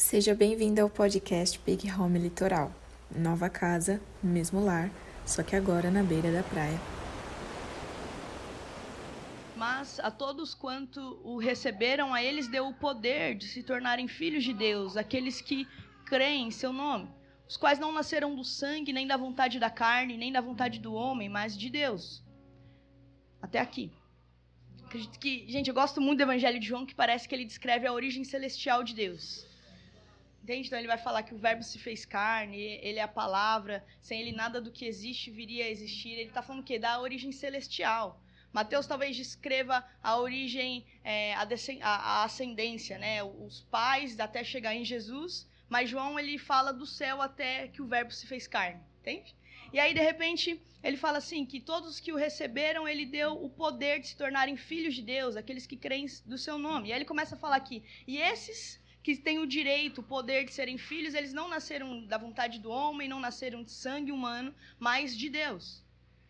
Seja bem-vindo ao podcast Big Home Litoral. Nova casa, mesmo lar, só que agora na beira da praia. Mas a todos quanto o receberam, a eles deu o poder de se tornarem filhos de Deus, aqueles que creem em seu nome, os quais não nasceram do sangue, nem da vontade da carne, nem da vontade do homem, mas de Deus. Até aqui. Acredito que, gente, eu gosto muito do Evangelho de João, que parece que ele descreve a origem celestial de Deus. Entende? Então ele vai falar que o Verbo se fez carne, ele é a palavra, sem ele nada do que existe viria a existir. Ele está falando o quê? Da origem celestial. Mateus talvez descreva a origem, é, a, a, ascendência, né? Os pais até chegar em Jesus, mas João ele fala do céu até que o Verbo se fez carne, entende? E aí de repente ele fala assim que todos que o receberam ele deu o poder de se tornarem filhos de Deus, aqueles que creem do seu nome. E aí ele começa a falar aqui e esses que têm o direito, o poder de serem filhos, eles não nasceram da vontade do homem, não nasceram de sangue humano, mas de Deus.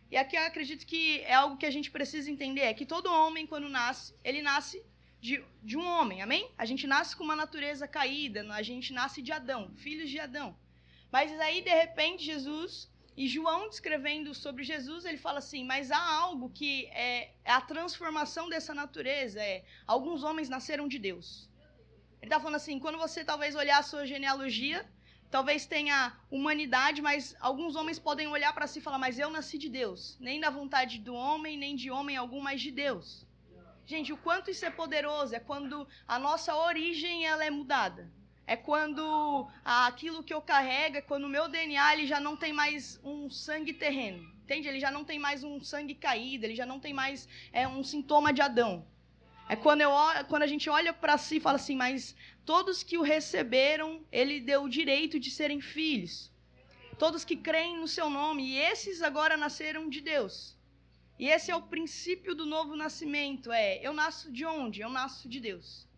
E aqui eu acredito que é algo que a gente precisa entender, é que todo homem, quando nasce, ele nasce de, de um homem, amém? A gente nasce com uma natureza caída, a gente nasce de Adão, filhos de Adão. Mas aí, de repente, Jesus, e João descrevendo sobre Jesus, ele fala assim, mas há algo que é, é a transformação dessa natureza, é, alguns homens nasceram de Deus. Ele está falando assim, quando você talvez olhar a sua genealogia, talvez tenha humanidade, mas alguns homens podem olhar para si e falar, mas eu nasci de Deus. Nem da vontade do homem, nem de homem algum, mas de Deus. Gente, o quanto isso é poderoso é quando a nossa origem ela é mudada. É quando aquilo que eu carrego, é quando o meu DNA ele já não tem mais um sangue terreno. Entende? Ele já não tem mais um sangue caído, ele já não tem mais é, um sintoma de Adão. É quando, eu, quando a gente olha para si e fala assim, mas todos que o receberam, ele deu o direito de serem filhos. Todos que creem no seu nome, e esses agora nasceram de Deus. E esse é o princípio do novo nascimento, é, eu nasço de onde? Eu nasço de Deus.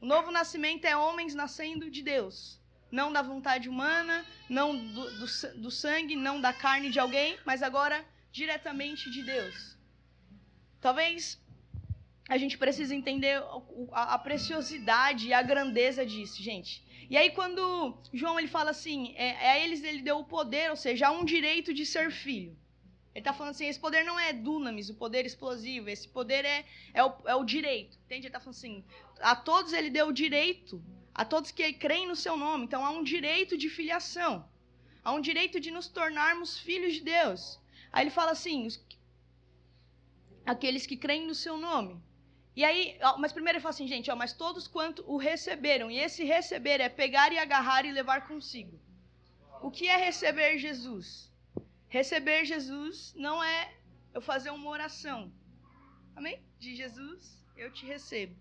O novo nascimento é homens nascendo de Deus. Não da vontade humana, não do, do, do sangue, não da carne de alguém, mas agora diretamente de Deus. Talvez a gente precisa entender a, preciosidade e a grandeza disso, gente. E aí quando João ele fala assim, é, é, a eles ele deu o poder, ou seja, há um direito de ser filho. Ele está falando assim, esse poder não é dunamis, o poder explosivo, esse poder é, é, o, é o direito. Entende? Ele está falando assim, a todos ele deu o direito, a todos que creem no seu nome. Então há um direito de filiação, há um direito de nos tornarmos filhos de Deus. Aí ele fala assim, aqueles que creem no seu nome. E aí, mas primeiro ele fala assim, gente, ó, mas todos quanto o receberam. E esse receber é pegar e agarrar e levar consigo. O que é receber Jesus? Receber Jesus não é eu fazer uma oração. Amém? De Jesus, eu te recebo.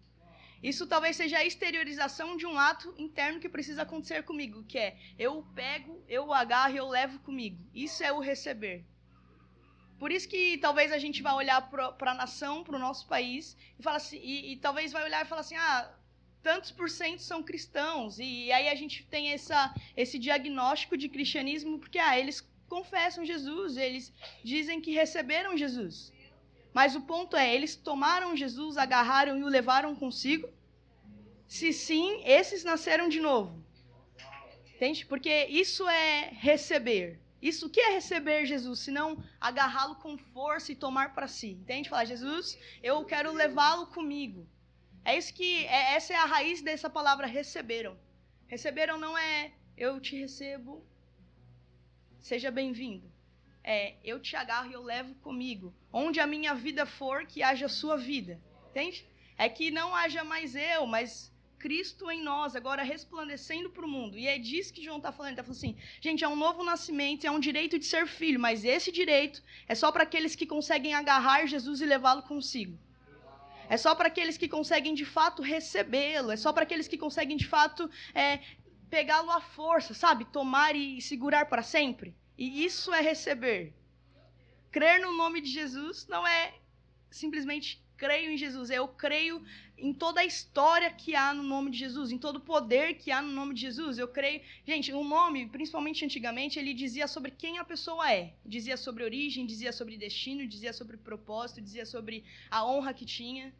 Isso talvez seja a exteriorização de um ato interno que precisa acontecer comigo, que é eu pego, eu agarro e eu levo comigo. Isso é o receber. Por isso que talvez a gente vai olhar para a nação, para o nosso país, e, fala assim, e, e, talvez vai olhar e falar assim, ah, tantos por cento são cristãos, e, e aí a gente tem essa, esse diagnóstico de cristianismo, porque ah, eles confessam Jesus, eles dizem que receberam Jesus. Mas o ponto é, eles tomaram Jesus, agarraram e o levaram consigo? Se sim, esses nasceram de novo. Entende? Porque isso é receber. Isso que é receber Jesus, se não agarrá-lo com força e tomar para si? Entende? Falar, Jesus, eu quero levá-lo comigo. É isso que é, essa é a raiz dessa palavra receberam. Receberam não é eu te recebo, seja bem-vindo. É eu te agarro e eu levo comigo. Onde a minha vida for, que haja a sua vida. Entende? É que não haja mais eu, mas Cristo em nós, agora resplandecendo para o mundo. E é disso que João está falando. Ele está falando assim, gente, é um novo nascimento, é um direito de ser filho, mas esse direito é só para aqueles que conseguem agarrar Jesus e levá-lo consigo. É só para aqueles que conseguem de fato recebê-lo. É só para aqueles que conseguem de fato é, pegá-lo à força, sabe? Tomar e segurar para sempre. E isso é receber. Crer no nome de Jesus não é simplesmente creio em Jesus, eu creio em toda a história que há no nome de Jesus, em todo o poder que há no nome de Jesus. Eu creio. Gente, o nome, principalmente antigamente, ele dizia sobre quem a pessoa é. Dizia sobre origem, dizia sobre destino, dizia sobre propósito, dizia sobre a honra que tinha.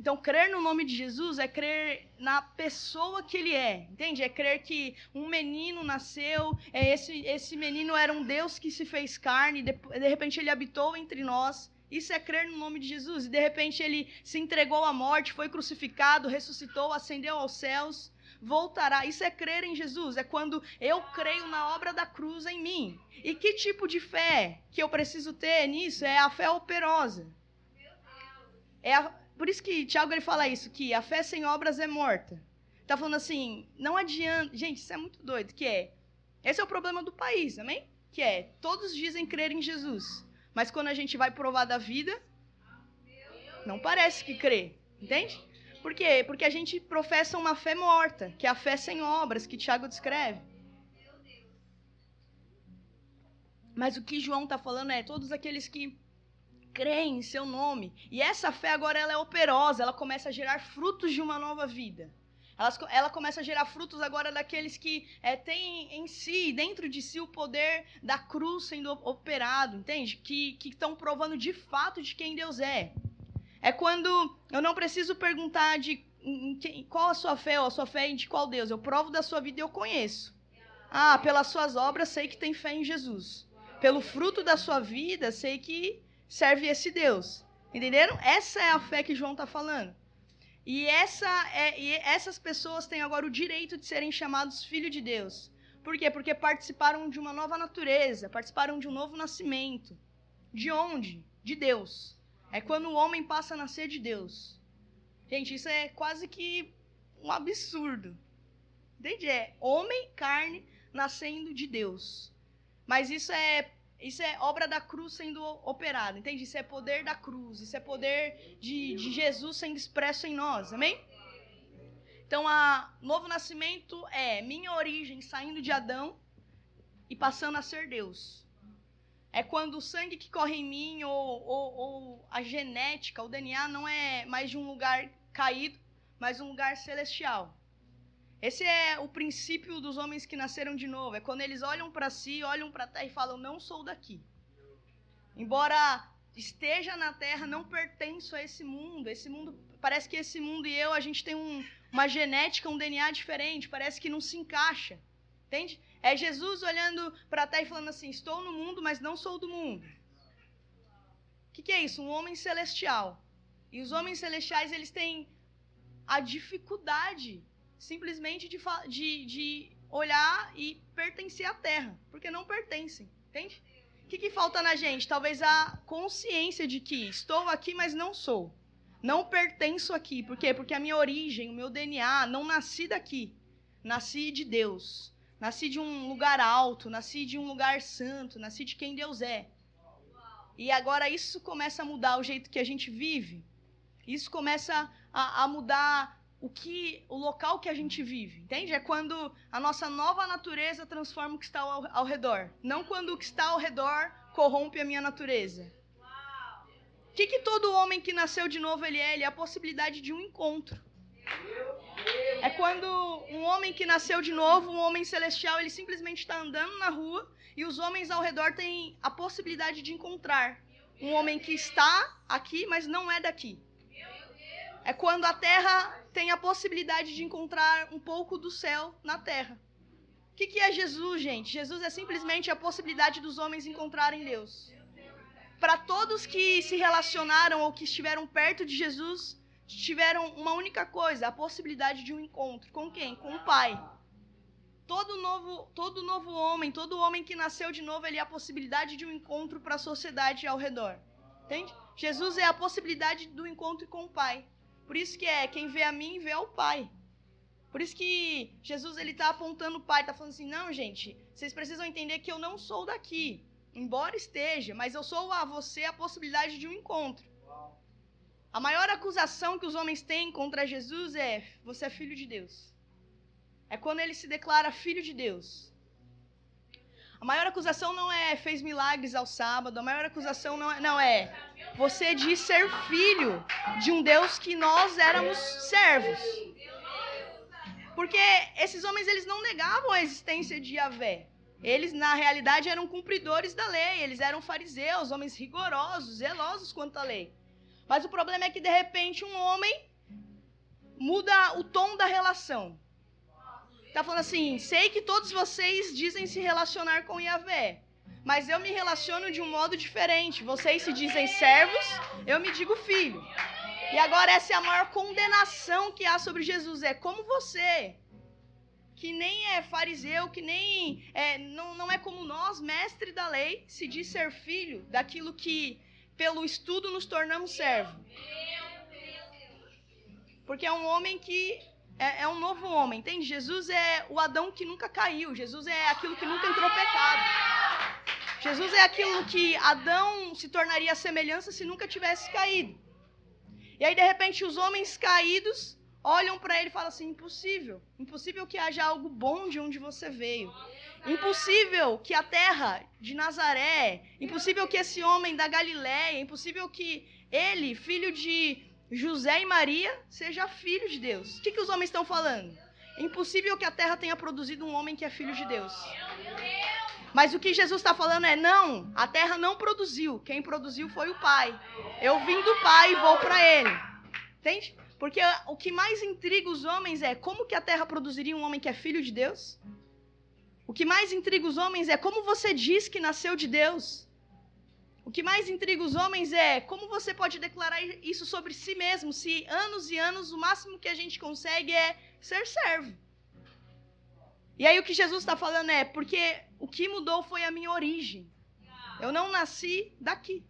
Então, crer no nome de Jesus é crer na pessoa que ele é, entende? É crer que um menino nasceu, é esse, esse menino era um Deus que se fez carne, de, de repente ele habitou entre nós. Isso é crer no nome de Jesus. E de repente ele se entregou à morte, foi crucificado, ressuscitou, ascendeu aos céus, voltará. Isso é crer em Jesus. É quando eu creio na obra da cruz em mim. E que tipo de fé que eu preciso ter nisso? É a fé operosa. É a, por isso que Tiago ele fala isso, que a fé sem obras é morta. Tá falando assim, não adianta. Gente, isso é muito doido, que é. Esse é o problema do país, amém? Que é, todos dizem crer em Jesus. Mas quando a gente vai provar da vida, não parece que crê. Entende? Por quê? Porque a gente professa uma fé morta, que é a fé sem obras, que Tiago descreve. Mas o que João está falando é todos aqueles que creem em seu nome. E essa fé agora ela é operosa, ela começa a gerar frutos de uma nova vida. Ela, ela começa a gerar frutos agora daqueles que é, têm em si, dentro de si, o poder da cruz sendo operado, entende? Que estão provando de fato de quem Deus é. É quando eu não preciso perguntar de em, em, qual a sua fé ou a sua fé de qual Deus. Eu provo da sua vida e eu conheço. Ah, pelas suas obras sei que tem fé em Jesus. Pelo fruto da sua vida sei que serve esse Deus. Entenderam? Essa é a fé que João está falando. E, essa é, e essas pessoas têm agora o direito de serem chamados filhos de Deus. Por quê? Porque participaram de uma nova natureza, participaram de um novo nascimento. De onde? De Deus. É quando o homem passa a nascer de Deus. Gente, isso é quase que um absurdo. Entende? É homem, carne, nascendo de Deus. Mas isso é isso é obra da cruz sendo operada, entende? Isso é poder da cruz, isso é poder de, de Jesus sendo expresso em nós, amém? Então, a novo nascimento é minha origem saindo de Adão e passando a ser Deus. É quando o sangue que corre em mim ou, ou, ou a genética, o DNA, não é mais de um lugar caído, mas um lugar celestial. Esse é o princípio dos homens que nasceram de novo. É quando eles olham para si, olham para a terra e falam: Não sou daqui. Embora esteja na terra, não pertenço a esse mundo. Esse mundo parece que esse mundo e eu a gente tem um, uma genética, um DNA diferente. Parece que não se encaixa. Entende? É Jesus olhando para a terra e falando assim: Estou no mundo, mas não sou do mundo. O que, que é isso? Um homem celestial. E os homens celestiais eles têm a dificuldade simplesmente de, de, de olhar e pertencer à terra, porque não pertencem, entende? O que, que falta na gente? Talvez a consciência de que estou aqui, mas não sou. Não pertenço aqui. Por quê? Porque a minha origem, o meu DNA, não nasci daqui. Nasci de Deus. Nasci de um lugar alto, nasci de um lugar santo, nasci de quem Deus é. E agora isso começa a mudar o jeito que a gente vive. Isso começa a, a mudar o que o local que a gente vive, entende? É quando a nossa nova natureza transforma o que está ao, ao redor, não quando o que está ao redor corrompe a minha natureza. O que, que todo homem que nasceu de novo ele é? Ele é a possibilidade de um encontro. É quando um homem que nasceu de novo, um homem celestial, ele simplesmente está andando na rua e os homens ao redor têm a possibilidade de encontrar um homem que está aqui, mas não é daqui. É quando a terra tem a possibilidade de encontrar um pouco do céu na terra. O que, que é Jesus, gente? Jesus é simplesmente a possibilidade dos homens encontrarem Deus. Para todos que se relacionaram ou que estiveram perto de Jesus, tiveram uma única coisa: a possibilidade de um encontro. Com quem? Com o Pai. Todo novo, todo novo homem, todo homem que nasceu de novo, ele é a possibilidade de um encontro para a sociedade ao redor. Entende? Jesus é a possibilidade do encontro com o Pai. Por isso que é, quem vê a mim vê ao Pai. Por isso que Jesus ele está apontando o Pai, está falando assim, não, gente, vocês precisam entender que eu não sou daqui, embora esteja, mas eu sou a você a possibilidade de um encontro. A maior acusação que os homens têm contra Jesus é: você é filho de Deus. É quando ele se declara filho de Deus. A maior acusação não é fez milagres ao sábado, a maior acusação não é, não é você diz ser filho de um Deus que nós éramos servos. Porque esses homens eles não negavam a existência de Yahvé. Eles na realidade eram cumpridores da lei, eles eram fariseus, homens rigorosos, zelosos quanto à lei. Mas o problema é que de repente um homem muda o tom da relação. Tá falando assim: sei que todos vocês dizem se relacionar com Yahvé, mas eu me relaciono de um modo diferente. Vocês se dizem servos, eu me digo filho. E agora essa é a maior condenação que há sobre Jesus. É como você, que nem é fariseu, que nem é, não, não é como nós, mestre da lei, se diz ser filho daquilo que pelo estudo nos tornamos servo. Porque é um homem que é, é, um novo homem, entende? Jesus é o Adão que nunca caiu. Jesus é aquilo que nunca entrou pecado. Jesus é aquilo que Adão se tornaria a semelhança se nunca tivesse caído. E aí, de repente, os homens caídos olham para ele e falam assim: impossível. Impossível que haja algo bom de onde você veio. Impossível que a terra de Nazaré, impossível que esse homem da Galiléia, impossível que ele, filho de José e Maria, seja filho de Deus. O que, que os homens estão falando? É impossível que a terra tenha produzido um homem que é filho de Deus. Mas o que Jesus está falando é: não, a terra não produziu. Quem produziu foi o Pai. Eu vim do Pai e vou para Ele. Entende? Porque o que mais intriga os homens é como que a terra produziria um homem que é filho de Deus? O que mais intriga os homens é como você diz que nasceu de Deus. O que mais intriga os homens é como você pode declarar isso sobre si mesmo, se anos e anos o máximo que a gente consegue é ser servo. E aí o que Jesus está falando é, porque o que mudou foi a minha origem. Eu não nasci daqui.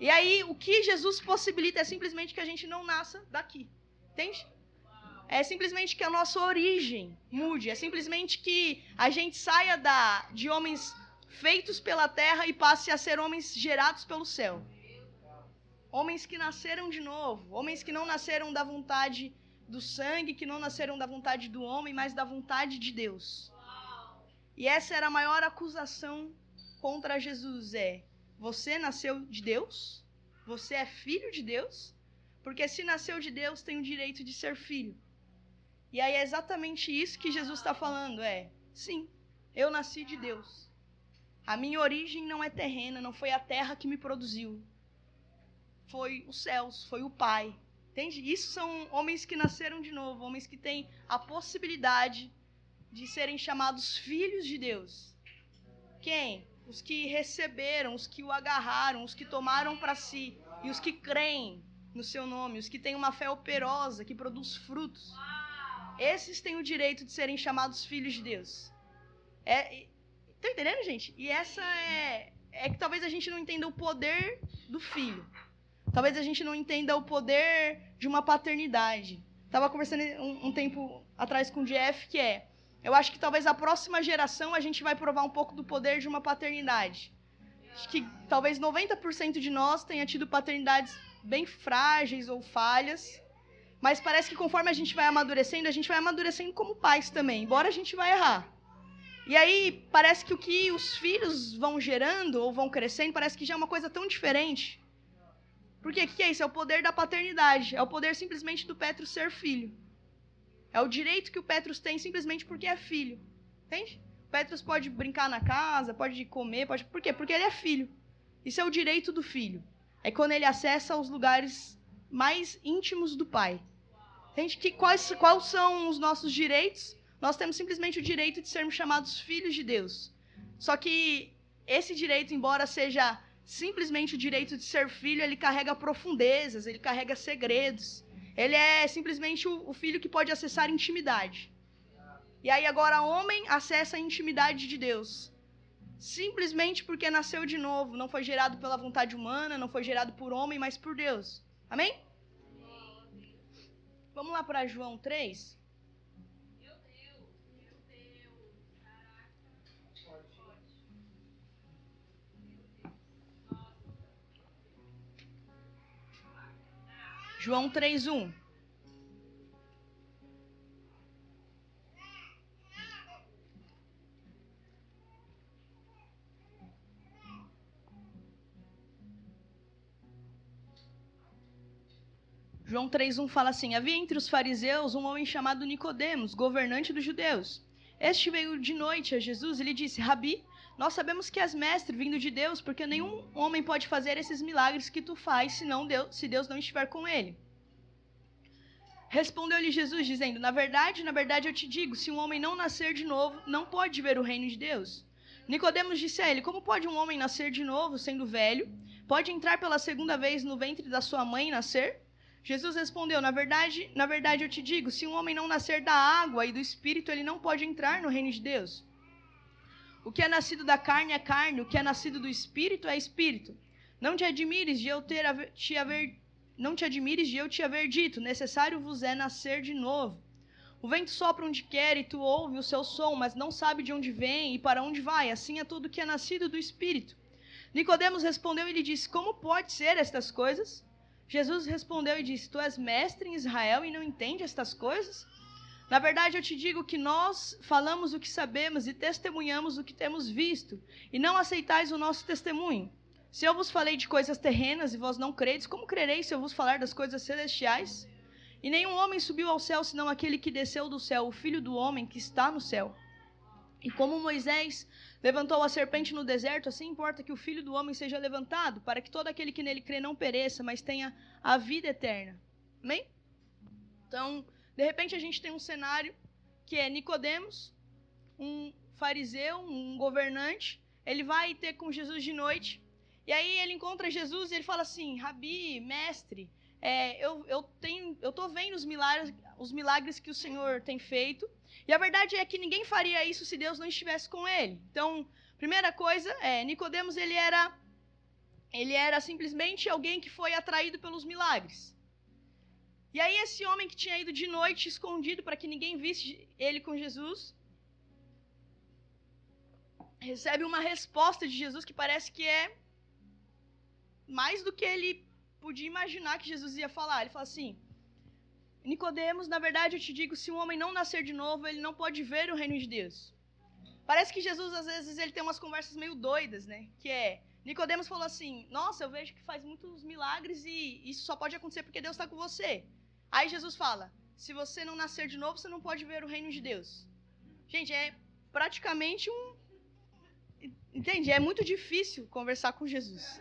E aí o que Jesus possibilita é simplesmente que a gente não nasça daqui. Entende? É simplesmente que a nossa origem mude. É simplesmente que a gente saia da, de homens feitos pela terra e passe a ser homens gerados pelo céu. Homens que nasceram de novo. Homens que não nasceram da vontade do sangue, que não nasceram da vontade do homem, mas da vontade de Deus. E essa era a maior acusação contra Jesus: é você nasceu de Deus? Você é filho de Deus? Porque se nasceu de Deus, tem o direito de ser filho. E aí é exatamente isso que Jesus está falando: é sim, eu nasci de Deus. A minha origem não é terrena, não foi a terra que me produziu. Foi os céus, foi o Pai. Entende? Isso são homens que nasceram de novo, homens que têm a possibilidade de serem chamados filhos de Deus. Quem? Os que receberam, os que o agarraram, os que tomaram para si e os que creem no seu nome, os que têm uma fé operosa que produz frutos. Esses têm o direito de serem chamados filhos de Deus. É, tá entendendo, gente? E essa é é que talvez a gente não entenda o poder do filho. Talvez a gente não entenda o poder de uma paternidade. Tava conversando um, um tempo atrás com o Jeff que é, eu acho que talvez a próxima geração a gente vai provar um pouco do poder de uma paternidade. Acho que talvez 90% de nós tenha tido paternidades bem frágeis ou falhas. Mas parece que conforme a gente vai amadurecendo, a gente vai amadurecendo como pais também, embora a gente vai errar. E aí parece que o que os filhos vão gerando ou vão crescendo, parece que já é uma coisa tão diferente. Porque o que é isso? É o poder da paternidade. É o poder simplesmente do Petro ser filho. É o direito que o Petros tem simplesmente porque é filho. Entende? O Petros pode brincar na casa, pode comer, pode. Por quê? Porque ele é filho. Isso é o direito do filho. É quando ele acessa os lugares mais íntimos do pai. Entende? Que, quais, quais são os nossos direitos? Nós temos simplesmente o direito de sermos chamados filhos de Deus. Só que esse direito, embora seja simplesmente o direito de ser filho, ele carrega profundezas, ele carrega segredos. Ele é simplesmente o, filho que pode acessar intimidade. E aí agora homem acessa a intimidade de Deus. Simplesmente porque nasceu de novo, não foi gerado pela vontade humana, não foi gerado por homem, mas por Deus. Amém? Vamos lá para João 3. João 3:1. João 3:1 fala assim: Havia entre os fariseus um homem chamado Nicodemos, governante dos judeus. Este veio de noite a Jesus e lhe disse: Rabi, nós sabemos que és mestre vindo de Deus, porque nenhum homem pode fazer esses milagres que tu faz se, não Deus, se Deus não estiver com ele. Respondeu-lhe Jesus, dizendo: Na verdade, na verdade eu te digo: se um homem não nascer de novo, não pode ver o reino de Deus. Nicodemos disse a ele: Como pode um homem nascer de novo, sendo velho? Pode entrar pela segunda vez no ventre da sua mãe e nascer? Jesus respondeu: Na verdade, na verdade eu te digo, se um homem não nascer da água e do espírito, ele não pode entrar no reino de Deus. O que é nascido da carne é carne, o que é nascido do espírito é espírito. Não te admires de eu ter te haver não te admires de eu te haver dito, necessário vos é nascer de novo. O vento sopra onde quer e tu ouve o seu som, mas não sabe de onde vem e para onde vai. Assim é tudo que é nascido do Espírito. Nicodemos respondeu e lhe disse: Como pode ser estas coisas? Jesus respondeu e disse: Tu és mestre em Israel e não entende estas coisas? Na verdade, eu te digo que nós falamos o que sabemos e testemunhamos o que temos visto, e não aceitais o nosso testemunho. Se eu vos falei de coisas terrenas e vós não credes, como crereis se eu vos falar das coisas celestiais? E nenhum homem subiu ao céu senão aquele que desceu do céu, o filho do homem que está no céu. E como Moisés levantou a serpente no deserto, assim importa que o filho do homem seja levantado, para que todo aquele que nele crê não pereça, mas tenha a vida eterna. Amém? Então, de repente a gente tem um cenário que é Nicodemos, um fariseu, um governante, ele vai ter com Jesus de noite, e aí ele encontra Jesus e ele fala assim: Rabi, mestre, é, eu, eu, tenho, eu tô vendo os milagres, os milagres que o Senhor tem feito. E a verdade é que ninguém faria isso se Deus não estivesse com ele. Então, primeira coisa, é, Nicodemos ele era ele era simplesmente alguém que foi atraído pelos milagres. E aí esse homem que tinha ido de noite escondido para que ninguém visse ele com Jesus, recebe uma resposta de Jesus que parece que é mais do que ele podia imaginar que Jesus ia falar. Ele fala assim: Nicodemos, na verdade eu te digo, se um homem não nascer de novo, ele não pode ver o reino de Deus. Parece que Jesus às vezes ele tem umas conversas meio doidas, né? Que é Nicodemos falou assim: "Nossa, eu vejo que faz muitos milagres e isso só pode acontecer porque Deus está com você". Aí Jesus fala: "Se você não nascer de novo, você não pode ver o reino de Deus". Gente, é praticamente um Entende? É muito difícil conversar com Jesus.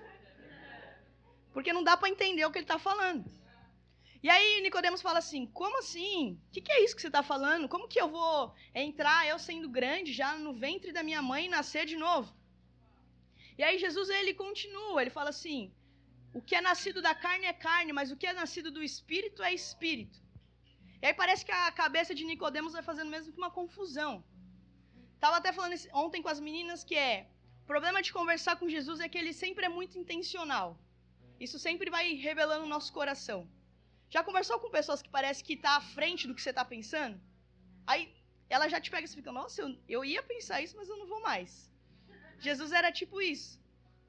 Porque não dá para entender o que ele está falando. E aí Nicodemos fala assim: como assim? O que, que, é isso que você está falando? Como que eu vou entrar, eu sendo grande, já no ventre da minha mãe e nascer de novo? E aí Jesus ele continua, ele fala assim: o que é nascido da carne é carne, mas o que é nascido do espírito é espírito. E aí parece que a cabeça de Nicodemos vai fazendo mesmo que uma confusão. Tava até falando ontem com as meninas que é o problema de conversar com Jesus é que ele sempre é muito intencional. Isso sempre vai revelando o nosso coração. Já conversou com pessoas que parece que está à frente do que você está pensando? Aí ela já te pega e fica, nossa, eu, eu ia pensar isso, mas eu não vou mais. Jesus era tipo isso.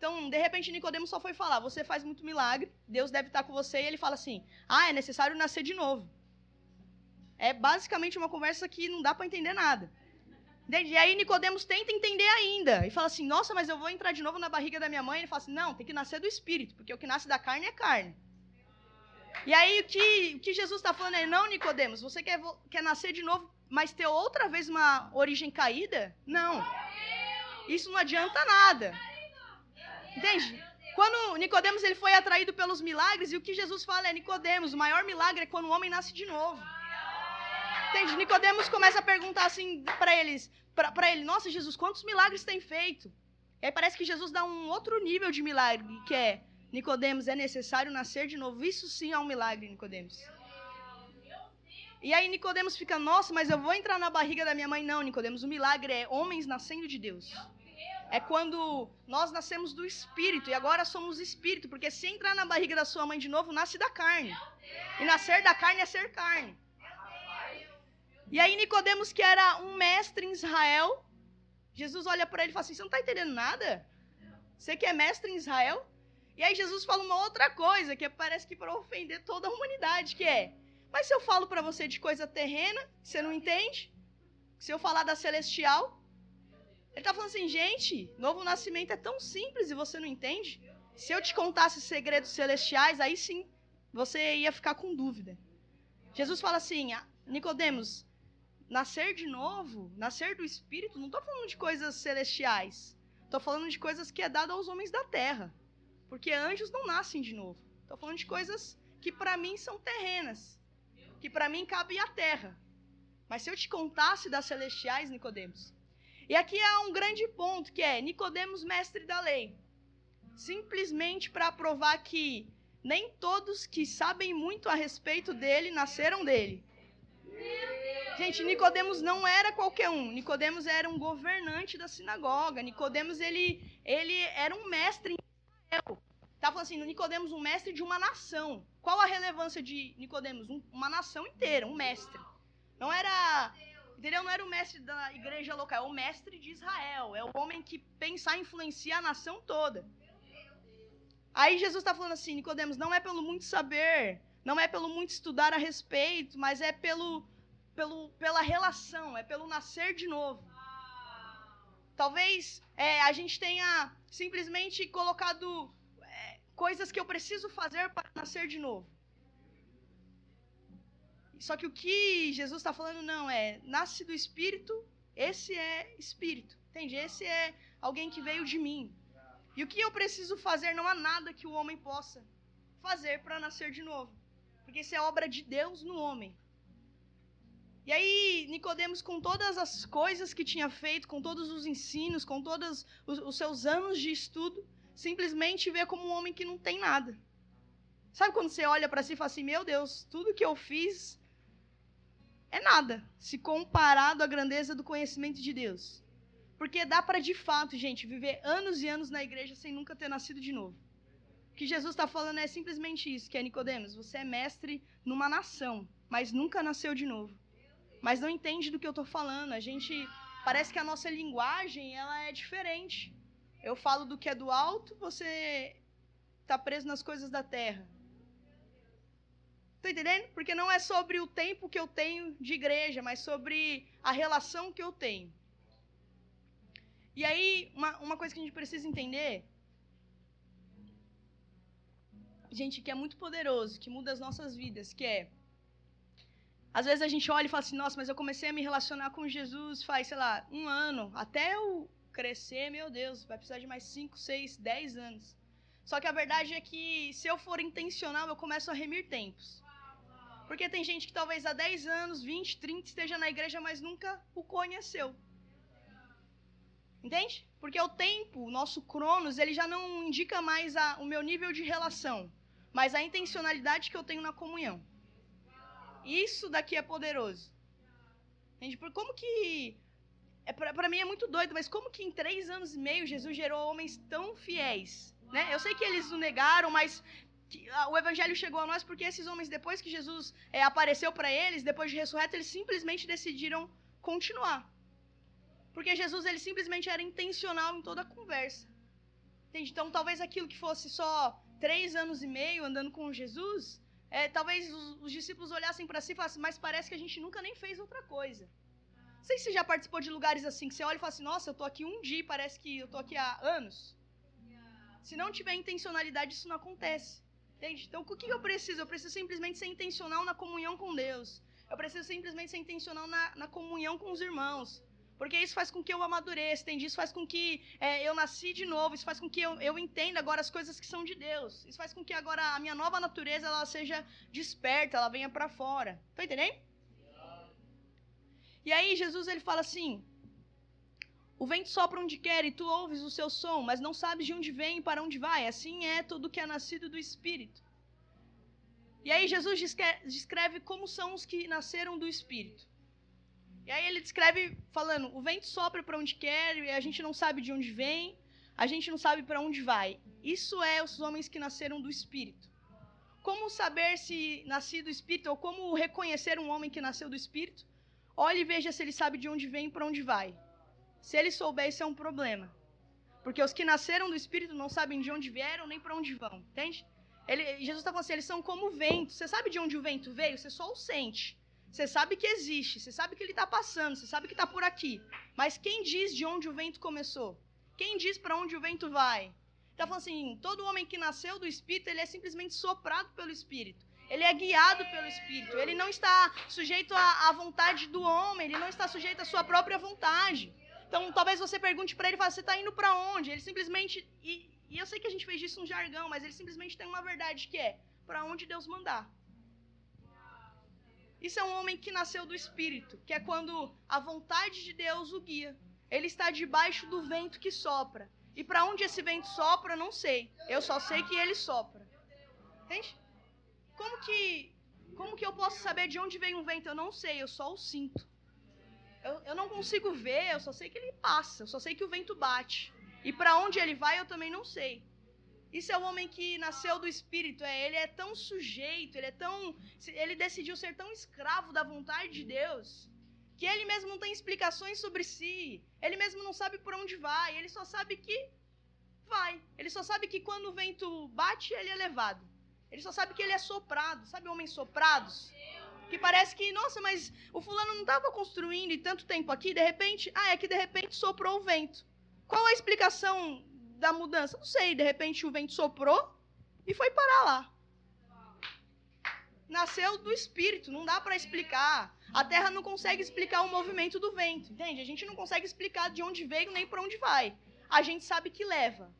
Então, de repente, Nicodemo só foi falar: você faz muito milagre, Deus deve estar com você, e ele fala assim: ah, é necessário nascer de novo. É basicamente uma conversa que não dá para entender nada. E aí Nicodemos tenta entender ainda. E fala assim, nossa, mas eu vou entrar de novo na barriga da minha mãe. Ele fala assim, não, tem que nascer do espírito, porque o que nasce da carne é carne. E aí o que, o que Jesus está falando é, não, Nicodemos, você quer, quer nascer de novo, mas ter outra vez uma origem caída? Não. Isso não adianta nada. Entende? Quando Nicodemos ele foi atraído pelos milagres, e o que Jesus fala é, Nicodemos, o maior milagre é quando o homem nasce de novo. Entende? Nicodemos começa a perguntar assim para eles, para ele, nossa Jesus, quantos milagres tem feito? E aí parece que Jesus dá um outro nível de milagre, que é Nicodemos, é necessário nascer de novo. Isso sim é um milagre, Nicodemos. E aí Nicodemos fica, nossa, mas eu vou entrar na barriga da minha mãe. Não, Nicodemos, o milagre é homens nascendo de Deus. É quando nós nascemos do Espírito e agora somos Espírito, porque se entrar na barriga da sua mãe de novo, nasce da carne. E nascer da carne é ser carne. E aí Nicodemos, que era um mestre em Israel, Jesus olha para ele e fala assim: "Você não está entendendo nada? Você que é mestre em Israel?" E aí Jesus fala uma outra coisa, que parece que para ofender toda a humanidade, que é: "Mas se eu falo para você de coisa terrena, você não entende? Se eu falar da celestial?" Ele está falando assim: "Gente, novo nascimento é tão simples e você não entende? Se eu te contasse segredos celestiais, aí sim você ia ficar com dúvida." Jesus fala assim: ah, Nicodemos, nascer de novo, nascer do Espírito, não estou falando de coisas celestiais. Estou falando de coisas que é dado aos homens da terra. Porque anjos não nascem de novo. Estou falando de coisas que para mim são terrenas. que para mim cabe a terra. Mas se eu te contasse das celestiais, Nicodemos. E aqui há um grande ponto, que é Nicodemos, mestre da lei. Simplesmente para provar que nem todos que sabem muito a respeito dele nasceram dele. Gente, Nicodemos não era qualquer um. Nicodemos era um governante da sinagoga. Nicodemos ele ele era um mestre em Israel. Tá falando assim, Nicodemos um mestre de uma nação. Qual a relevância de Nicodemos? Um, uma nação inteira, um mestre. Não era, entendeu? Não era o mestre da igreja local, é o mestre de Israel. É o homem que pensar influenciar a nação toda. Aí Jesus está falando assim, Nicodemos, não é pelo muito saber, não é pelo muito estudar a respeito, mas é pelo, pelo, pela relação, é pelo nascer de novo. Talvez é, a gente tenha simplesmente colocado é, coisas que eu preciso fazer para nascer de novo. Só que o que Jesus está falando não é nasce do Espírito, esse é Espírito, entende? Esse é alguém que veio de mim. E o que eu preciso fazer não há nada que o homem possa fazer para nascer de novo. Porque isso é obra de Deus no homem. E aí, Nicodemos, com todas as coisas que tinha feito, com todos os ensinos, com todos os, os seus anos de estudo, simplesmente vê como um homem que não tem nada. Sabe quando você olha para si e fala assim: Meu Deus, tudo que eu fiz é nada, se comparado à grandeza do conhecimento de Deus. Porque dá para, de fato, gente, viver anos e anos na igreja sem nunca ter nascido de novo. O que Jesus está falando é simplesmente isso, que é Nicodemos, você é mestre numa nação, mas nunca nasceu de novo. Mas não entende do que eu estou falando. A gente parece que a nossa linguagem ela é diferente. Eu falo do que é do alto, você está preso nas coisas da terra. Tá entendendo? Porque não é sobre o tempo que eu tenho de igreja, mas sobre a relação que eu tenho. E aí, uma, uma coisa que a gente precisa entender, gente, que é muito poderoso, que muda as nossas vidas, que é. Às vezes a gente olha e fala assim, nossa, mas eu comecei a me relacionar com Jesus faz, sei lá, um ano. Até eu crescer, meu Deus, vai precisar de mais 5, 6, 10 anos. Só que a verdade é que se eu for intencional, eu começo a remir tempos. Porque tem gente que talvez há 10 anos, 20, 30 esteja na igreja, mas nunca o conheceu. Entende? Porque o tempo, o nosso cronos, ele já não indica mais a, o meu nível de relação, mas a intencionalidade que eu tenho na comunhão. Isso daqui é poderoso. Entende? Por como que. É, para mim é muito doido, mas como que em três anos e meio Jesus gerou homens tão fiéis? Né? Eu sei que eles o negaram, mas o evangelho chegou a nós porque esses homens, depois que Jesus é, apareceu para eles, depois de ressurreto, eles simplesmente decidiram continuar. Porque Jesus ele simplesmente era intencional em toda a conversa. Entende? Então, talvez aquilo que fosse só três anos e meio andando com Jesus, é, talvez os, os, discípulos olhassem para si e falassem, mas parece que a gente nunca nem fez outra coisa. Não sei se você já participou de lugares assim, que você olha e fala assim, nossa, eu tô aqui um dia parece que eu tô aqui há anos. Se não tiver intencionalidade, isso não acontece. Entende? Então, o que eu preciso? Eu preciso simplesmente ser intencional na comunhão com Deus. Eu preciso simplesmente ser intencional na, na comunhão com os irmãos. Porque isso faz com que eu amadureça, entende? Isso faz com que é, eu nasci de novo, isso faz com que eu, eu entenda agora as coisas que são de Deus. Isso faz com que agora a minha nova natureza ela seja desperta, ela venha para fora. Tá entendendo? E aí Jesus ele fala assim: O vento sopra onde quer e tu ouves o seu som, mas não sabes de onde vem e para onde vai. Assim é todo que é nascido do Espírito. E aí Jesus descreve como são os que nasceram do Espírito. E aí ele descreve falando: o vento sopra para onde quer e a gente não sabe de onde vem, a gente não sabe para onde vai. Isso é os homens que nasceram do Espírito. Como saber se nasci do Espírito ou como reconhecer um homem que nasceu do Espírito? Olhe e veja se ele sabe de onde vem e para onde vai. Se ele souber, isso é um problema. Porque os que nasceram do Espírito não sabem de onde vieram nem para onde vão, entende? Ele, Jesus está falando assim, eles são como o vento. Você sabe de onde o vento veio? Você só o sente. Você sabe que existe, você sabe que ele está passando, você sabe que está por aqui. Mas quem diz de onde o vento começou? Quem diz para onde o vento vai? Está falando assim: todo homem que nasceu do Espírito, ele é simplesmente soprado pelo Espírito. Ele é guiado pelo Espírito. Ele não está sujeito à, à vontade do homem, ele não está sujeito à sua própria vontade. Então, talvez você pergunte para ele, você está indo para onde? Ele simplesmente, e, e eu sei que a gente fez disso um jargão, mas ele simplesmente tem uma verdade que é, para onde Deus mandar. Isso é um homem que nasceu do Espírito, que é quando a vontade de Deus o guia. Ele está debaixo do vento que sopra. E para onde esse vento sopra, não sei. Eu só sei que ele sopra. Entende? Como que, como que eu posso saber de onde vem um vento? Eu não sei, eu só o sinto. Eu, eu não consigo ver, eu só sei que ele passa, eu só sei que o vento bate. E para onde ele vai, eu também não sei. Isso é o homem que nasceu do Espírito. É, ele é tão sujeito, ele é tão, ele decidiu ser tão escravo da vontade de Deus que ele mesmo não tem explicações sobre si. Ele mesmo não sabe por onde vai. Ele só sabe que vai. Ele só sabe que quando o vento bate, ele é levado. Ele só sabe que ele é soprado. Sabe homens soprados? Que parece que, nossa, mas o fulano não estava construindo e tanto tempo aqui, de repente, ah, é que de repente soprou o vento. Qual a explicação da mudança? Não sei, de repente o vento soprou e foi parar lá. Nasceu do espírito, não dá para explicar. A Terra não consegue explicar o movimento do vento, entende? A gente não consegue explicar de onde veio nem para onde vai. A gente sabe que leva.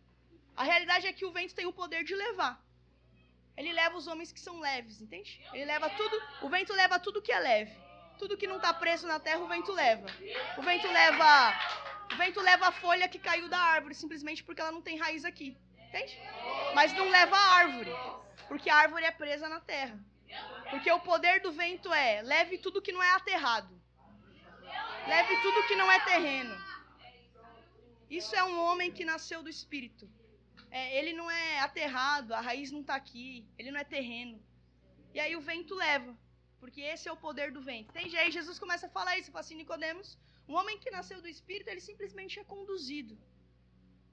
A realidade é que o vento tem o poder de levar. Ele leva os homens que são leves, entende? Ele leva tudo, o vento leva tudo que é leve. Tudo que não está preso na terra, o vento leva. O vento leva o vento leva a folha que caiu da árvore, simplesmente porque ela não tem raiz aqui. Entende? Mas não leva a árvore, porque a árvore é presa na terra. Porque o poder do vento é: leve tudo que não é aterrado. Leve tudo que não é terreno. Isso é um homem que nasceu do espírito. É, ele não é aterrado, a raiz não está aqui, ele não é terreno. E aí o vento leva, porque esse é o poder do vento. Entende? Aí Jesus começa a falar isso, fala assim, Nicodemos, um homem que nasceu do Espírito, ele simplesmente é conduzido.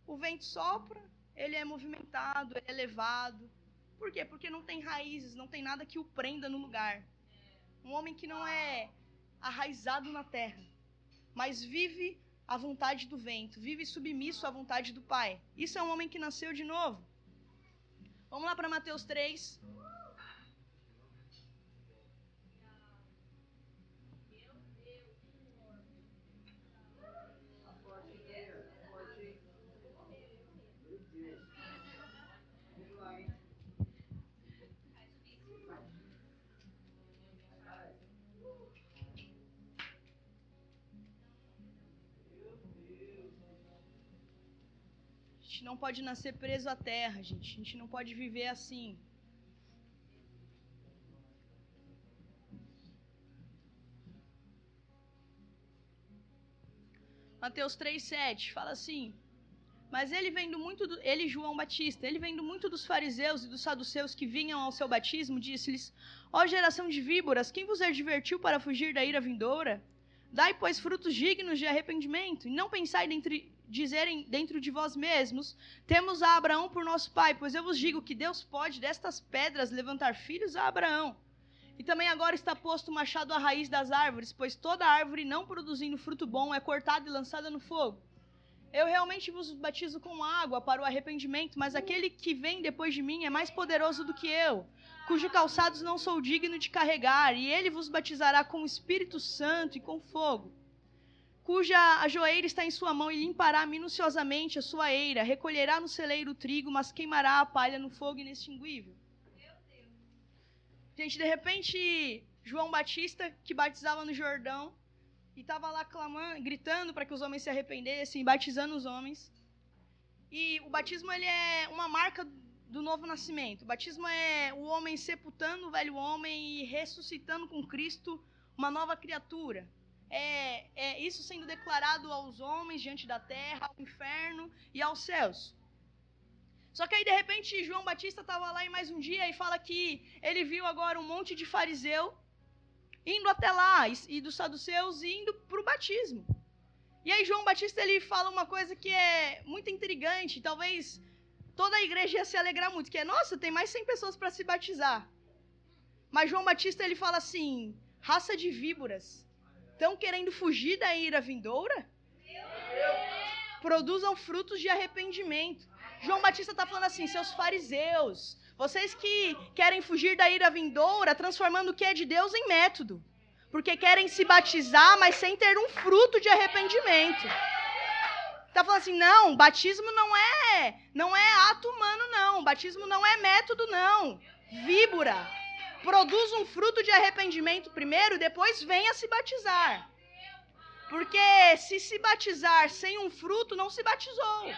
O vento sopra, ele é movimentado, ele é levado. Por quê? Porque não tem raízes, não tem nada que o prenda no lugar. Um homem que não é arraizado na terra, mas vive à vontade do vento, vive submisso à vontade do Pai. Isso é um homem que nasceu de novo. Vamos lá para Mateus 3. Gente não pode nascer preso à terra, gente. A gente não pode viver assim. Mateus 3:7 fala assim: Mas ele vendo muito do, ele João Batista, ele vendo muito dos fariseus e dos saduceus que vinham ao seu batismo, disse-lhes: Ó geração de víboras, quem vos advertiu para fugir da ira vindoura? Dai, pois, frutos dignos de arrependimento, e não pensai dentre dizerem dentro de vós mesmos: Temos a Abraão por nosso pai, pois eu vos digo que Deus pode destas pedras levantar filhos a Abraão. E também agora está posto o machado à raiz das árvores, pois toda árvore não produzindo fruto bom é cortada e lançada no fogo. Eu realmente vos batizo com água para o arrependimento, mas aquele que vem depois de mim é mais poderoso do que eu, cujo calçados não sou digno de carregar, e ele vos batizará com o Espírito Santo e com fogo cuja ajoeira está em sua mão, e limpará minuciosamente a sua eira, recolherá no celeiro o trigo, mas queimará a palha no fogo inextinguível. Gente, de repente, João Batista, que batizava no Jordão, e estava lá clamando, gritando para que os homens se arrependessem, batizando os homens. E o batismo ele é uma marca do novo nascimento. O batismo é o homem sepultando o velho homem e ressuscitando com Cristo uma nova criatura é, é, isso sendo declarado aos homens diante da terra, ao inferno e aos céus. Só que aí, de repente, João Batista estava lá em mais um dia e fala que ele viu agora um monte de fariseu indo até lá e, e dos saduceus indo para o batismo. E aí, João Batista ele fala uma coisa que é muito intrigante, talvez toda a igreja ia se alegrar muito, que é, nossa, tem mais 100 pessoas para se batizar. Mas João Batista ele fala assim: raça de víboras, Estão querendo fugir da ira vindoura? Produzam frutos de arrependimento. João Batista está falando assim, seus fariseus, vocês que querem fugir da ira vindoura, transformando o que é de Deus em método. Porque querem se batizar, mas sem ter um fruto de arrependimento. Está falando assim, não, batismo não é, não é ato humano, não. Batismo não é método, não. Víbora. Produz um fruto de arrependimento primeiro, depois venha se batizar. Porque se se batizar sem um fruto, não se batizou.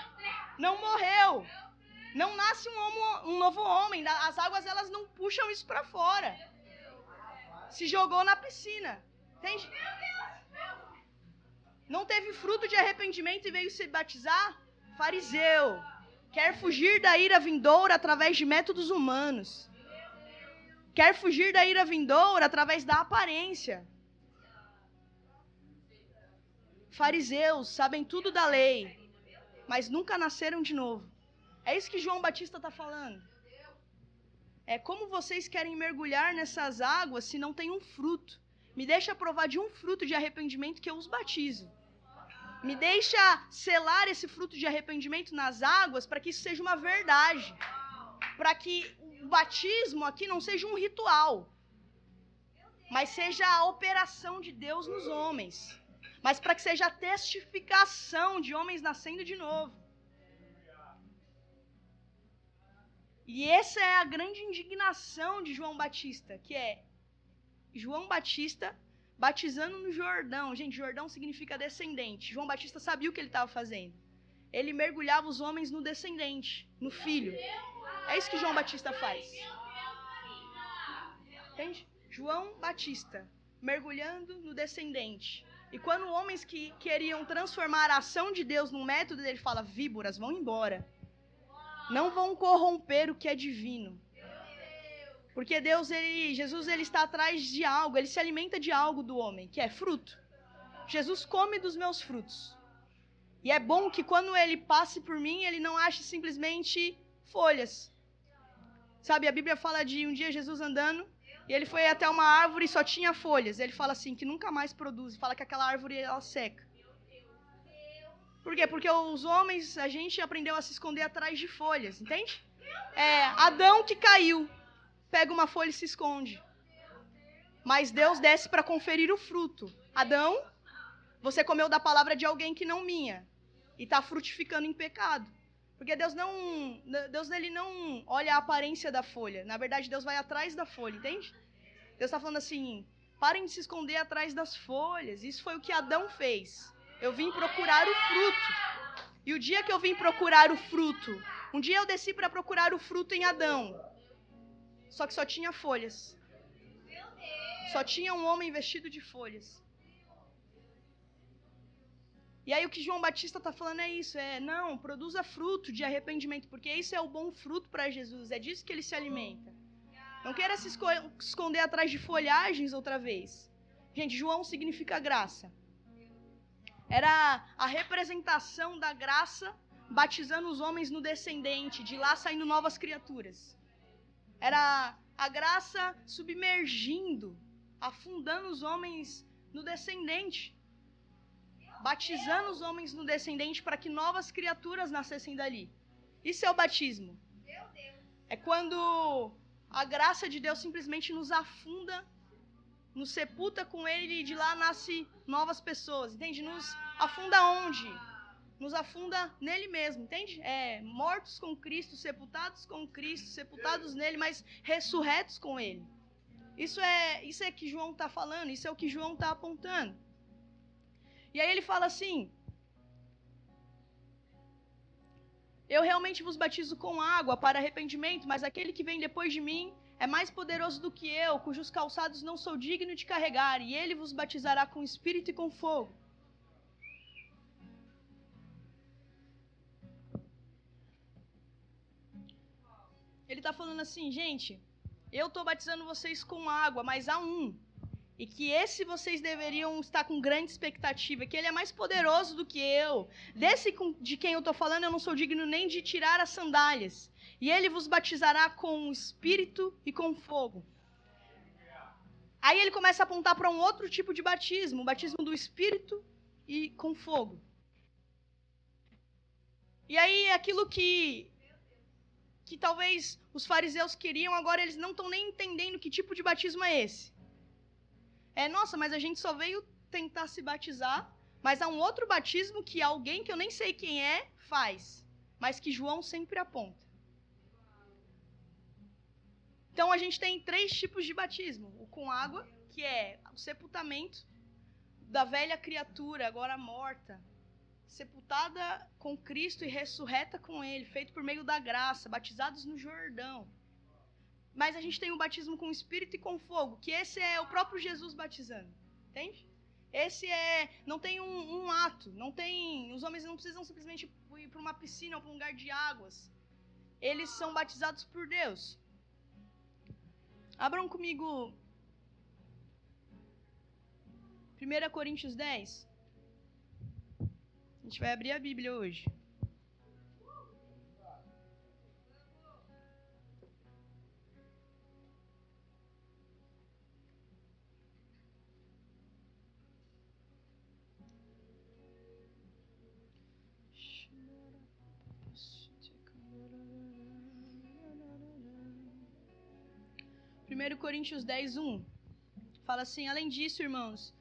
Não morreu. Não nasce um, homo, um novo homem. As águas elas não puxam isso para fora. Se jogou na piscina. Entende? Não teve fruto de arrependimento e veio se batizar? Fariseu. Quer fugir da ira vindoura através de métodos humanos. Quer fugir da ira vindoura através da aparência. Fariseus sabem tudo da lei, mas nunca nasceram de novo. É isso que João Batista está falando. É como vocês querem mergulhar nessas águas se não tem um fruto. Me deixa provar de um fruto de arrependimento que eu os batizo. Me deixa selar esse fruto de arrependimento nas águas para que isso seja uma verdade. Para que o batismo aqui não seja um ritual, mas seja a operação de Deus nos homens. Mas para que seja a testificação de homens nascendo de novo. E essa é a grande indignação de João Batista, que é João Batista batizando no Jordão. Gente, Jordão significa descendente. João Batista sabia o que ele estava fazendo. Ele mergulhava os homens no descendente, no filho. É isso que João Batista faz. Entende? João Batista mergulhando no descendente. E quando homens que queriam transformar a ação de Deus num método, ele fala: víboras, vão embora. Não vão corromper o que é divino. Porque Deus, ele, Jesus, ele está atrás de algo, ele se alimenta de algo do homem, que é fruto. Jesus come dos meus frutos. E é bom que quando ele passe por mim, ele não ache simplesmente folhas. Sabe, a Bíblia fala de um dia Jesus andando e ele foi até uma árvore e só tinha folhas. Ele fala assim que nunca mais produz, fala que aquela árvore ela seca. Por quê? Porque os homens, a gente aprendeu a se esconder atrás de folhas, entende? É Adão que caiu pega uma folha e se esconde. Mas Deus desce para conferir o fruto. Adão, você comeu da palavra de alguém que não minha e está frutificando em pecado. Porque Deus não, Deus ele não olha a aparência da folha. Na verdade, Deus vai atrás da folha, entende? Deus está falando assim: parem de se esconder atrás das folhas. Isso foi o que Adão fez. Eu vim procurar o fruto. E o dia que eu vim procurar o fruto, um dia eu desci para procurar o fruto em Adão. Só que só tinha folhas. Só tinha um homem vestido de folhas. E aí o que João Batista está falando é isso, é não, produza fruto de arrependimento, porque isso é o bom fruto para Jesus, é disso que ele se alimenta. Não queira se esconder atrás de folhagens outra vez. Gente, João significa graça. Era a representação da graça batizando os homens no descendente, de lá saindo novas criaturas. Era a graça submergindo, afundando os homens no descendente. Batizando os homens no descendente para que novas criaturas nascessem dali. Isso é o batismo. É quando a graça de Deus simplesmente nos afunda, nos sepulta com Ele e de lá nasce novas pessoas. Entende? Nos afunda onde? nos afunda nele mesmo, entende? É, mortos com Cristo, sepultados com Cristo, sepultados nele, mas ressurretos com ele. Isso é, isso é que João está falando, isso é o que João está apontando. E aí ele fala assim: Eu realmente vos batizo com água para arrependimento, mas aquele que vem depois de mim é mais poderoso do que eu, cujos calçados não sou digno de carregar, e ele vos batizará com espírito e com fogo. Ele está falando assim, gente, eu estou batizando vocês com água, mas há um. E que esse vocês deveriam estar com grande expectativa, que ele é mais poderoso do que eu. Desse de quem eu estou falando, eu não sou digno nem de tirar as sandálias. E ele vos batizará com espírito e com fogo. Aí ele começa a apontar para um outro tipo de batismo, o batismo do espírito e com fogo. E aí aquilo que que talvez os fariseus queriam, agora eles não estão nem entendendo que tipo de batismo é esse. É, nossa, mas a gente só veio tentar se batizar, mas há um outro batismo que alguém que eu nem sei quem é faz, mas que João sempre aponta. Então a gente tem três tipos de batismo: o com água, que é o sepultamento da velha criatura, agora morta, sepultada com Cristo e ressurreta com Ele, feito por meio da graça, batizados no Jordão. Mas a gente tem o batismo com Espírito e com fogo, que esse é o próprio Jesus batizando, entende? Esse é, não tem um, um ato, não tem, os homens não precisam simplesmente ir para uma piscina ou para um lugar de águas. Eles são batizados por Deus. Abram comigo 1 Coríntios 10. A gente vai abrir a Bíblia hoje. Primeiro Coríntios 10, 1. Fala assim, além disso, irmãos,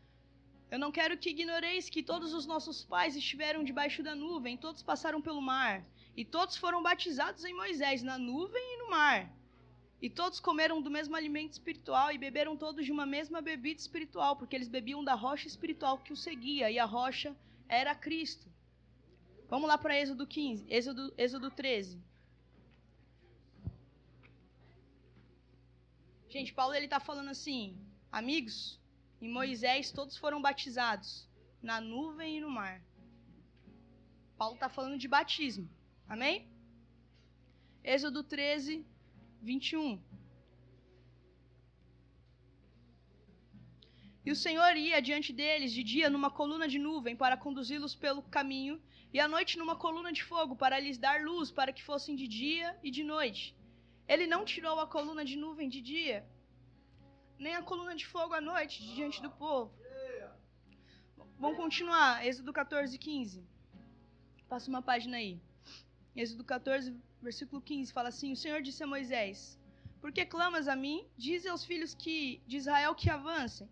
eu não quero que ignoreis que todos os nossos pais estiveram debaixo da nuvem, todos passaram pelo mar, e todos foram batizados em Moisés, na nuvem e no mar. E todos comeram do mesmo alimento espiritual e beberam todos de uma mesma bebida espiritual, porque eles bebiam da rocha espiritual que os seguia, e a rocha era Cristo. Vamos lá para Êxodo 15, Êxodo, Êxodo 13. Gente, Paulo ele tá falando assim, amigos, em Moisés todos foram batizados na nuvem e no mar. Paulo está falando de batismo. Amém? Êxodo 13, 21. E o Senhor ia diante deles de dia numa coluna de nuvem para conduzi-los pelo caminho, e à noite numa coluna de fogo para lhes dar luz, para que fossem de dia e de noite. Ele não tirou a coluna de nuvem de dia nem a coluna de fogo à noite diante do povo. Vamos continuar. Êxodo 14, 15. Passa uma página aí. Êxodo 14, versículo 15, fala assim: O Senhor disse a Moisés: Por que clamas a mim? Dize aos filhos que, de Israel que avancem.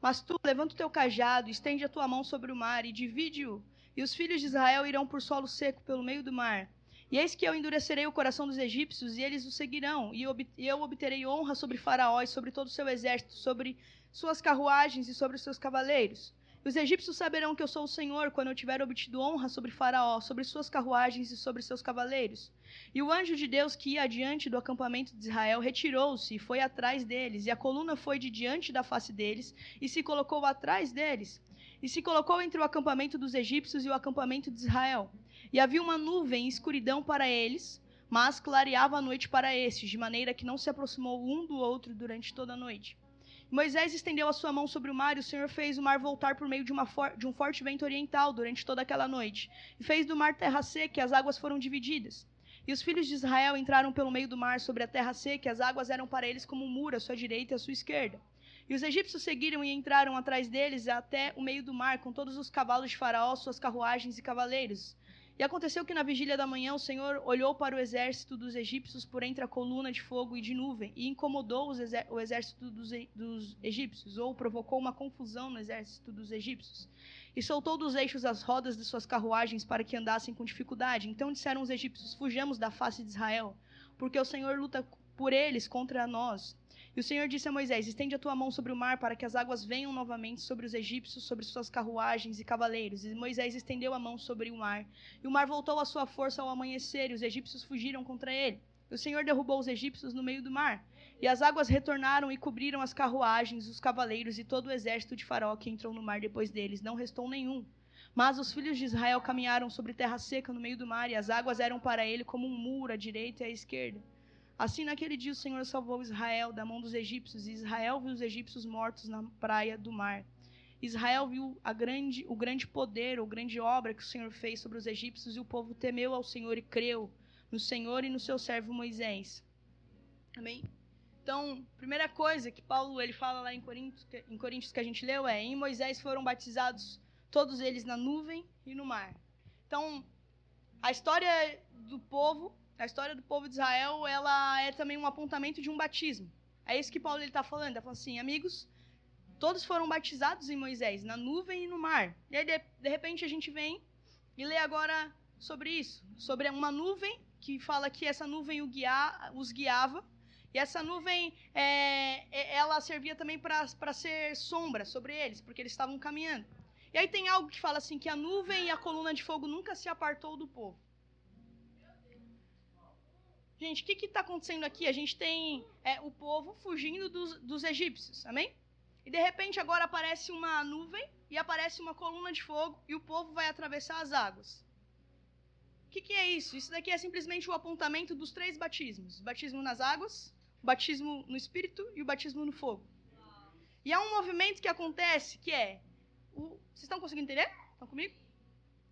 Mas tu, levanta o teu cajado, estende a tua mão sobre o mar e divide-o. E os filhos de Israel irão por solo seco pelo meio do mar. E eis que eu endurecerei o coração dos egípcios, e eles o seguirão, e eu obterei honra sobre Faraó e sobre todo o seu exército, sobre suas carruagens e sobre os seus cavaleiros. E os egípcios saberão que eu sou o Senhor quando eu tiver obtido honra sobre Faraó, sobre suas carruagens e sobre seus cavaleiros. E o anjo de Deus que ia adiante do acampamento de Israel retirou-se e foi atrás deles, e a coluna foi de diante da face deles e se colocou atrás deles, e se colocou entre o acampamento dos egípcios e o acampamento de Israel. E havia uma nuvem e escuridão para eles, mas clareava a noite para estes, de maneira que não se aproximou um do outro durante toda a noite. Moisés estendeu a sua mão sobre o mar e o Senhor fez o mar voltar por meio de, de, um forte vento oriental durante toda aquela noite. E fez do mar terra seca e as águas foram divididas. E os filhos de Israel entraram pelo meio do mar sobre a terra seca e as águas eram para eles como um muro à sua direita e à sua esquerda. E os egípcios seguiram e entraram atrás deles até o meio do mar, com todos os cavalos de Faraó, suas carruagens e cavaleiros. E aconteceu que na vigília da manhã o Senhor olhou para o exército dos egípcios por entre a coluna de fogo e de nuvem e incomodou o exército dos, dos egípcios, ou provocou uma confusão no exército dos egípcios. E soltou dos eixos as rodas de suas carruagens para que andassem com dificuldade. Então disseram os egípcios: Fujamos da face de Israel, porque o Senhor luta por eles contra nós. E o Senhor disse a Moisés: Estende a tua mão sobre o mar para que as águas venham novamente sobre os egípcios, sobre suas carruagens e cavaleiros. E Moisés estendeu a mão sobre o mar. E o mar voltou à sua força ao amanhecer, e os egípcios fugiram contra ele. E o Senhor derrubou os egípcios no meio do mar. E as águas retornaram e cobriram as carruagens, os cavaleiros e todo o exército de Faraó que entrou no mar depois deles. Não restou nenhum. Mas os filhos de Israel caminharam sobre terra seca no meio do mar, e as águas eram para ele como um muro à direita e à esquerda. Assim, naquele dia, o Senhor salvou Israel da mão dos egípcios, e Israel viu os egípcios mortos na praia do mar. Israel viu grande, o grande poder, a grande obra que o Senhor fez sobre os egípcios, e o povo temeu ao Senhor e creu no Senhor e no seu servo Moisés. Amém? Então, primeira coisa que Paulo ele fala lá em Coríntios, em Coríntios que a gente leu é: em Moisés foram batizados todos eles na nuvem e no mar. Então, a história do povo a história do povo de Israel, ela é também um apontamento de um batismo. É isso que Paulo está falando. Ele está falando assim, amigos, todos foram batizados em Moisés, na nuvem e no mar. E aí, de, de repente, a gente vem e lê agora sobre isso. Sobre uma nuvem, que fala que essa nuvem guia, os guiava, E essa nuvem, é, é ela servia também para ser sombra sobre eles, porque eles estavam caminhando. E aí tem algo que fala assim, que a nuvem e a coluna de fogo nunca se apartou do povo. Gente, o que está acontecendo aqui? A gente tem é, o povo fugindo dos, dos egípcios, amém? E de repente agora aparece uma nuvem e aparece uma coluna de fogo e o povo vai atravessar as águas. O que, que, é isso? Isso daqui é simplesmente o apontamento dos três batismos: batismo nas águas, batismo no espírito e o batismo no fogo. E há um movimento que acontece que é. O... Vocês estão conseguindo entender? Estão comigo?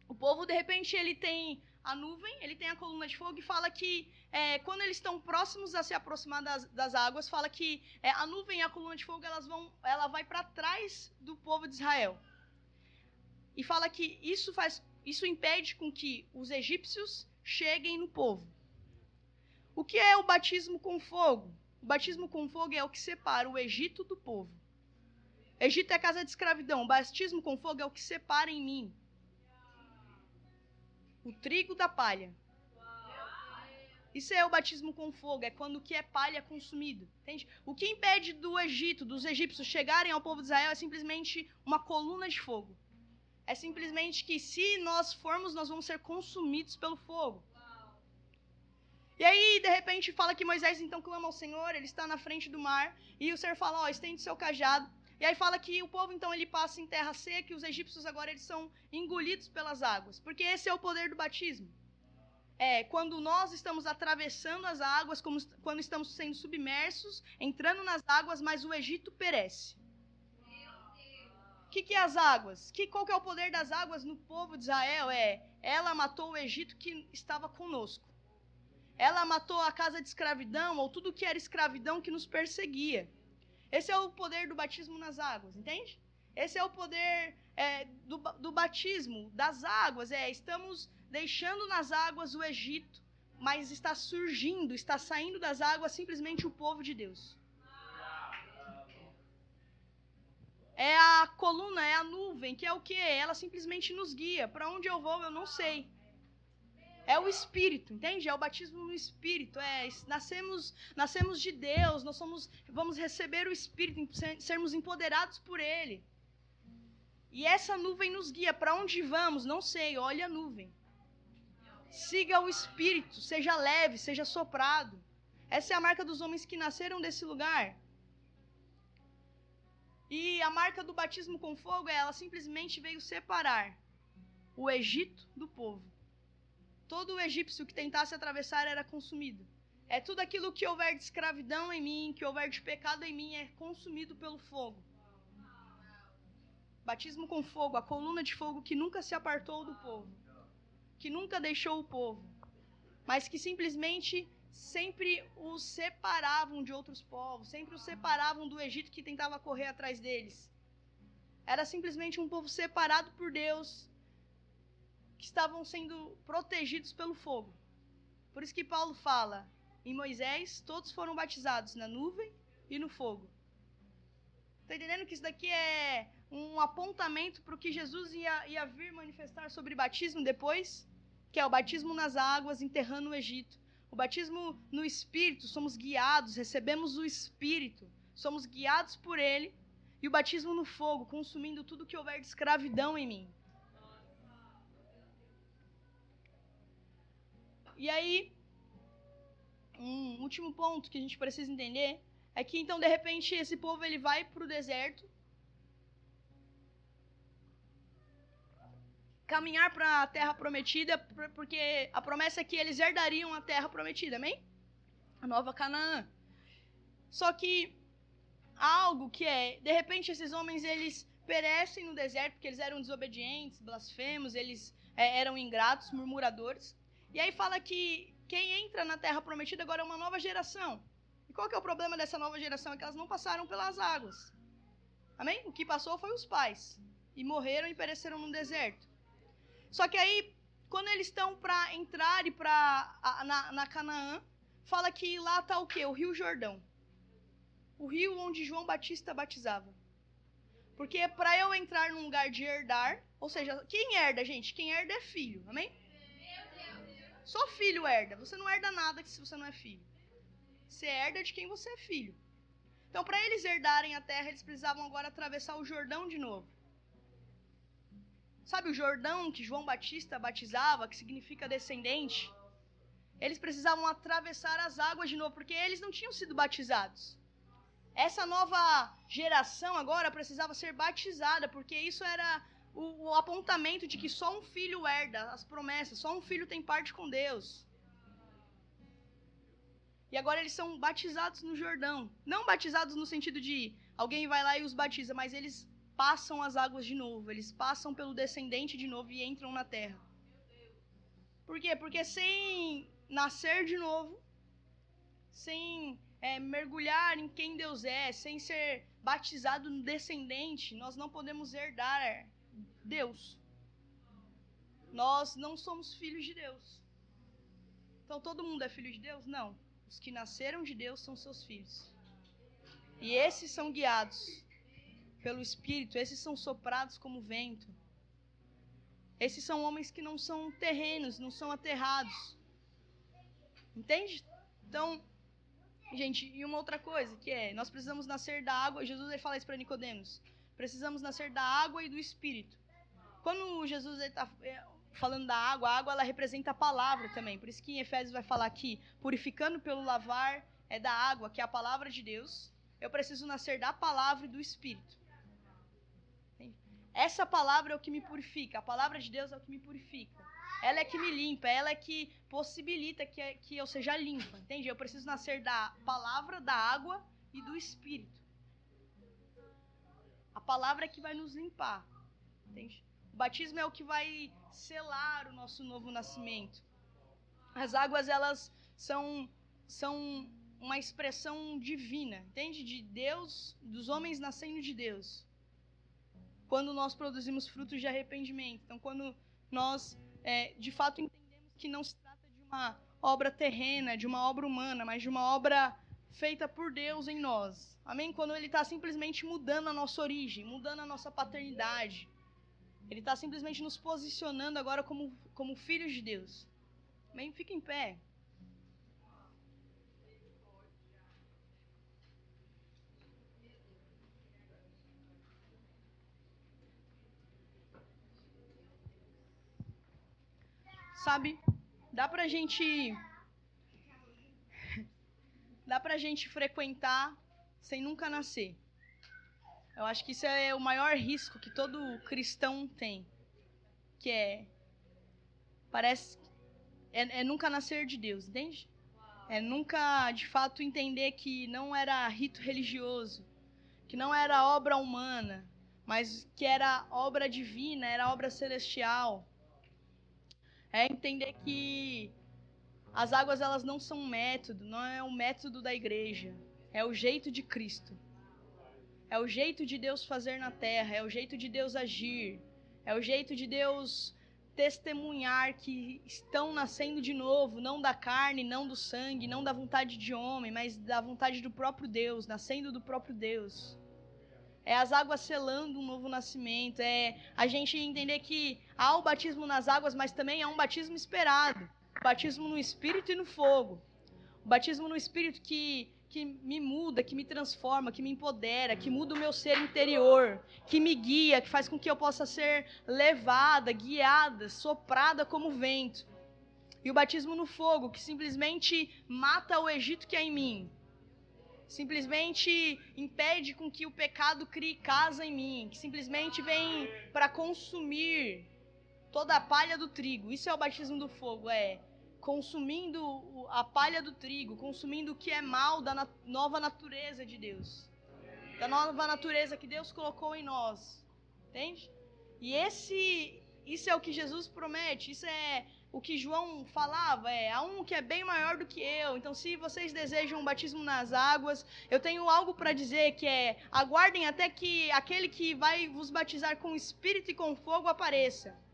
O povo, de repente, ele tem a nuvem, ele tem a coluna de fogo e fala que é, quando eles estão próximos a se aproximar das, das águas, fala que é, a nuvem e a coluna de fogo elas vão, ela vai para trás do povo de Israel. E fala que isso faz, isso impede com que os egípcios cheguem no povo. O que é o batismo com fogo? O batismo com fogo é o que separa o Egito do povo. Egito é casa de escravidão. O batismo com fogo é o que separa em mim o trigo da palha. Isso é o batismo com fogo, é quando o que é palha é consumido. Entende? O que impede do Egito, dos egípcios chegarem ao povo de Israel é simplesmente uma coluna de fogo. É simplesmente que se nós formos, nós vamos ser consumidos pelo fogo. E aí, de repente, fala que Moisés então clama ao Senhor, ele está na frente do mar, e o Senhor fala: Ó, estende seu cajado, e aí fala que o povo então ele passa em terra seca e os egípcios agora eles são engolidos pelas águas, porque esse é o poder do batismo. É, quando nós estamos atravessando as águas, como, quando estamos sendo submersos, entrando nas águas, mas o Egito perece. O que, que é as águas? Que, qual que é o poder das águas no povo de Israel? É, ela matou o Egito que estava conosco. Ela matou a casa de escravidão, ou tudo que era escravidão que nos perseguia. Esse é o poder do batismo nas águas, entende? Esse é o poder é, do, do batismo, das águas. É, estamos deixando nas águas o Egito, mas está surgindo, está saindo das águas simplesmente o povo de Deus. É a coluna, é a nuvem, que é o que? Ela simplesmente nos guia. Para onde eu vou, eu não sei. É o Espírito, entende? É o batismo no Espírito. É, nascemos, nascemos de Deus, nós somos, vamos receber o Espírito, sermos empoderados por Ele. E essa nuvem nos guia. Para onde vamos? Não sei. Olha a nuvem. Siga o Espírito, seja leve, seja soprado. Essa é a marca dos homens que nasceram desse lugar. E a marca do batismo com fogo é ela simplesmente veio separar o Egito do povo. Todo egípcio que tentasse atravessar era consumido. É tudo aquilo que houver de escravidão em mim, que houver de pecado em mim, é consumido pelo fogo. Batismo com fogo, a coluna de fogo que nunca se apartou do povo, que nunca deixou o povo, mas que simplesmente sempre os separavam de outros povos, sempre os separavam do Egito que tentava correr atrás deles. Era simplesmente um povo separado por Deus, que estavam sendo protegidos pelo fogo. Por isso que Paulo fala: em Moisés, todos foram batizados na nuvem e no fogo. Está entendendo que isso daqui é um apontamento para o que Jesus ia, ia vir manifestar sobre batismo depois? Que é o batismo nas águas, enterrando o Egito. O batismo no Espírito, somos guiados, recebemos o Espírito, somos guiados por Ele. E o batismo no fogo, consumindo tudo que houver de escravidão em mim. E aí, um último ponto que a gente precisa entender é que então de repente esse povo ele vai para o deserto caminhar para a terra prometida porque a promessa é que eles herdariam a terra prometida, amém? A nova Canaã. Só que algo que é, de repente esses homens eles perecem no deserto porque eles eram desobedientes, blasfemos, eles é, eram ingratos, murmuradores. E aí fala que quem entra na terra prometida agora é uma nova geração. E qual que é o problema dessa nova geração? É que elas não passaram pelas águas. Amém? O que passou foi os pais. E morreram e pereceram no deserto. Só que aí, quando eles estão para entrar e para na, na Canaã, fala que lá está o quê? O Rio Jordão. O rio onde João Batista batizava. Porque para eu entrar num lugar de herdar, ou seja, quem herda, gente? Quem herda é filho, amém? Só filho herda. Você não herda nada se você não é filho. Você herda de quem você é filho. Então, para eles herdarem a terra, eles precisavam agora atravessar o Jordão de novo. Sabe o Jordão que João Batista batizava, que significa descendente? Eles precisavam atravessar as águas de novo, porque eles não tinham sido batizados. Essa nova geração agora precisava ser batizada, porque isso era o, o, apontamento de que só um filho herda as promessas, só um filho tem parte com Deus. E agora eles são batizados no Jordão. Não batizados no sentido de alguém vai lá e os batiza, mas eles passam as águas de novo, eles passam pelo descendente de novo e entram na terra. Por quê? Porque sem nascer de novo, sem é, mergulhar em quem Deus é, sem ser batizado no descendente, nós não podemos herdar Deus. Nós não somos filhos de Deus. Então todo mundo é filho de Deus? Não. Os que nasceram de Deus são seus filhos. E esses são guiados pelo Espírito, esses são soprados como vento. Esses são homens que não são terrenos, não são aterrados. Entende? Então, gente, e uma outra coisa que é, nós precisamos nascer da água. Jesus vai falar isso para Nicodemos. Precisamos nascer da água e do Espírito. Quando Jesus está é, falando da água, a água ela representa a palavra também. Por isso que em Efésios vai falar aqui, purificando pelo lavar é da água, que é a palavra de Deus. Eu preciso nascer da palavra e do Espírito. Essa palavra é o que me purifica. A palavra de Deus é o que me purifica. Ela é que me limpa, ela é que possibilita que, que eu seja limpa, entende? Eu preciso nascer da palavra, da água e do Espírito. A palavra é que vai nos limpar, entende? O batismo é o que vai selar o nosso novo nascimento. As águas, elas são, são uma expressão divina, entende? De Deus, dos homens nascendo de Deus. Quando nós produzimos frutos de arrependimento. Então, quando nós é, de fato entendemos que não se trata de uma obra terrena, de uma obra humana, mas de uma obra feita por Deus em nós. Amém? Quando Ele está simplesmente mudando a nossa origem, mudando a nossa paternidade. Ele está simplesmente nos posicionando agora como, como filhos de Deus. Amém? Fica em pé. Sabe, dá pra gente. Dá pra gente frequentar sem nunca nascer. Eu acho que isso é o maior risco que todo cristão tem. Que é. Parece. É, é nunca nascer de Deus, entende? É nunca, de fato, entender que não era rito religioso, que não era obra humana, mas que era obra divina, era obra celestial é entender que as águas elas não são um método, não é um método da igreja, é o jeito de Cristo. É o jeito de Deus fazer na terra, é o jeito de Deus agir, é o jeito de Deus testemunhar que estão nascendo de novo, não da carne, não do sangue, não da vontade de homem, mas da vontade do próprio Deus, nascendo do próprio Deus. É as águas selando um novo nascimento, é a gente entender que há o batismo nas águas, mas também há um batismo esperado, o batismo no Espírito e no fogo, o batismo no Espírito que que me muda, que me transforma, que me empodera, que muda o meu ser interior, que me guia, que faz com que eu possa ser levada, guiada, soprada como vento. E o batismo no fogo, que simplesmente mata o Egito que é em mim, simplesmente impede com que o pecado crie casa em mim, que simplesmente vem para consumir toda a palha do trigo. Isso é o batismo do fogo, é consumindo a palha do trigo, consumindo o que é mal da nova natureza de Deus. Da nova natureza que Deus colocou em nós. Entende? E esse isso é o que Jesus promete, isso é o que João falava é: há um que é bem maior do que eu. Então, se vocês desejam um batismo nas águas, eu tenho algo para dizer que é: aguardem até que aquele que vai vos batizar com espírito e com fogo apareça.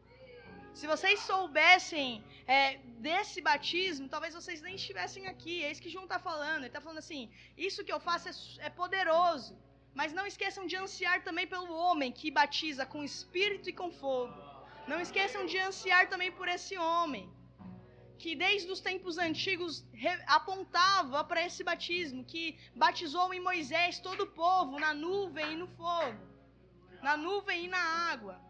Se vocês soubessem é, desse batismo, talvez vocês nem estivessem aqui. É isso que João está falando. Ele está falando assim: isso que eu faço é, é poderoso. Mas não esqueçam de ansiar também pelo homem que batiza com espírito e com fogo. Não esqueçam de ansiar também por esse homem, que desde os tempos antigos apontava para esse batismo, que batizou em Moisés todo o povo na nuvem e no fogo, na nuvem e na água.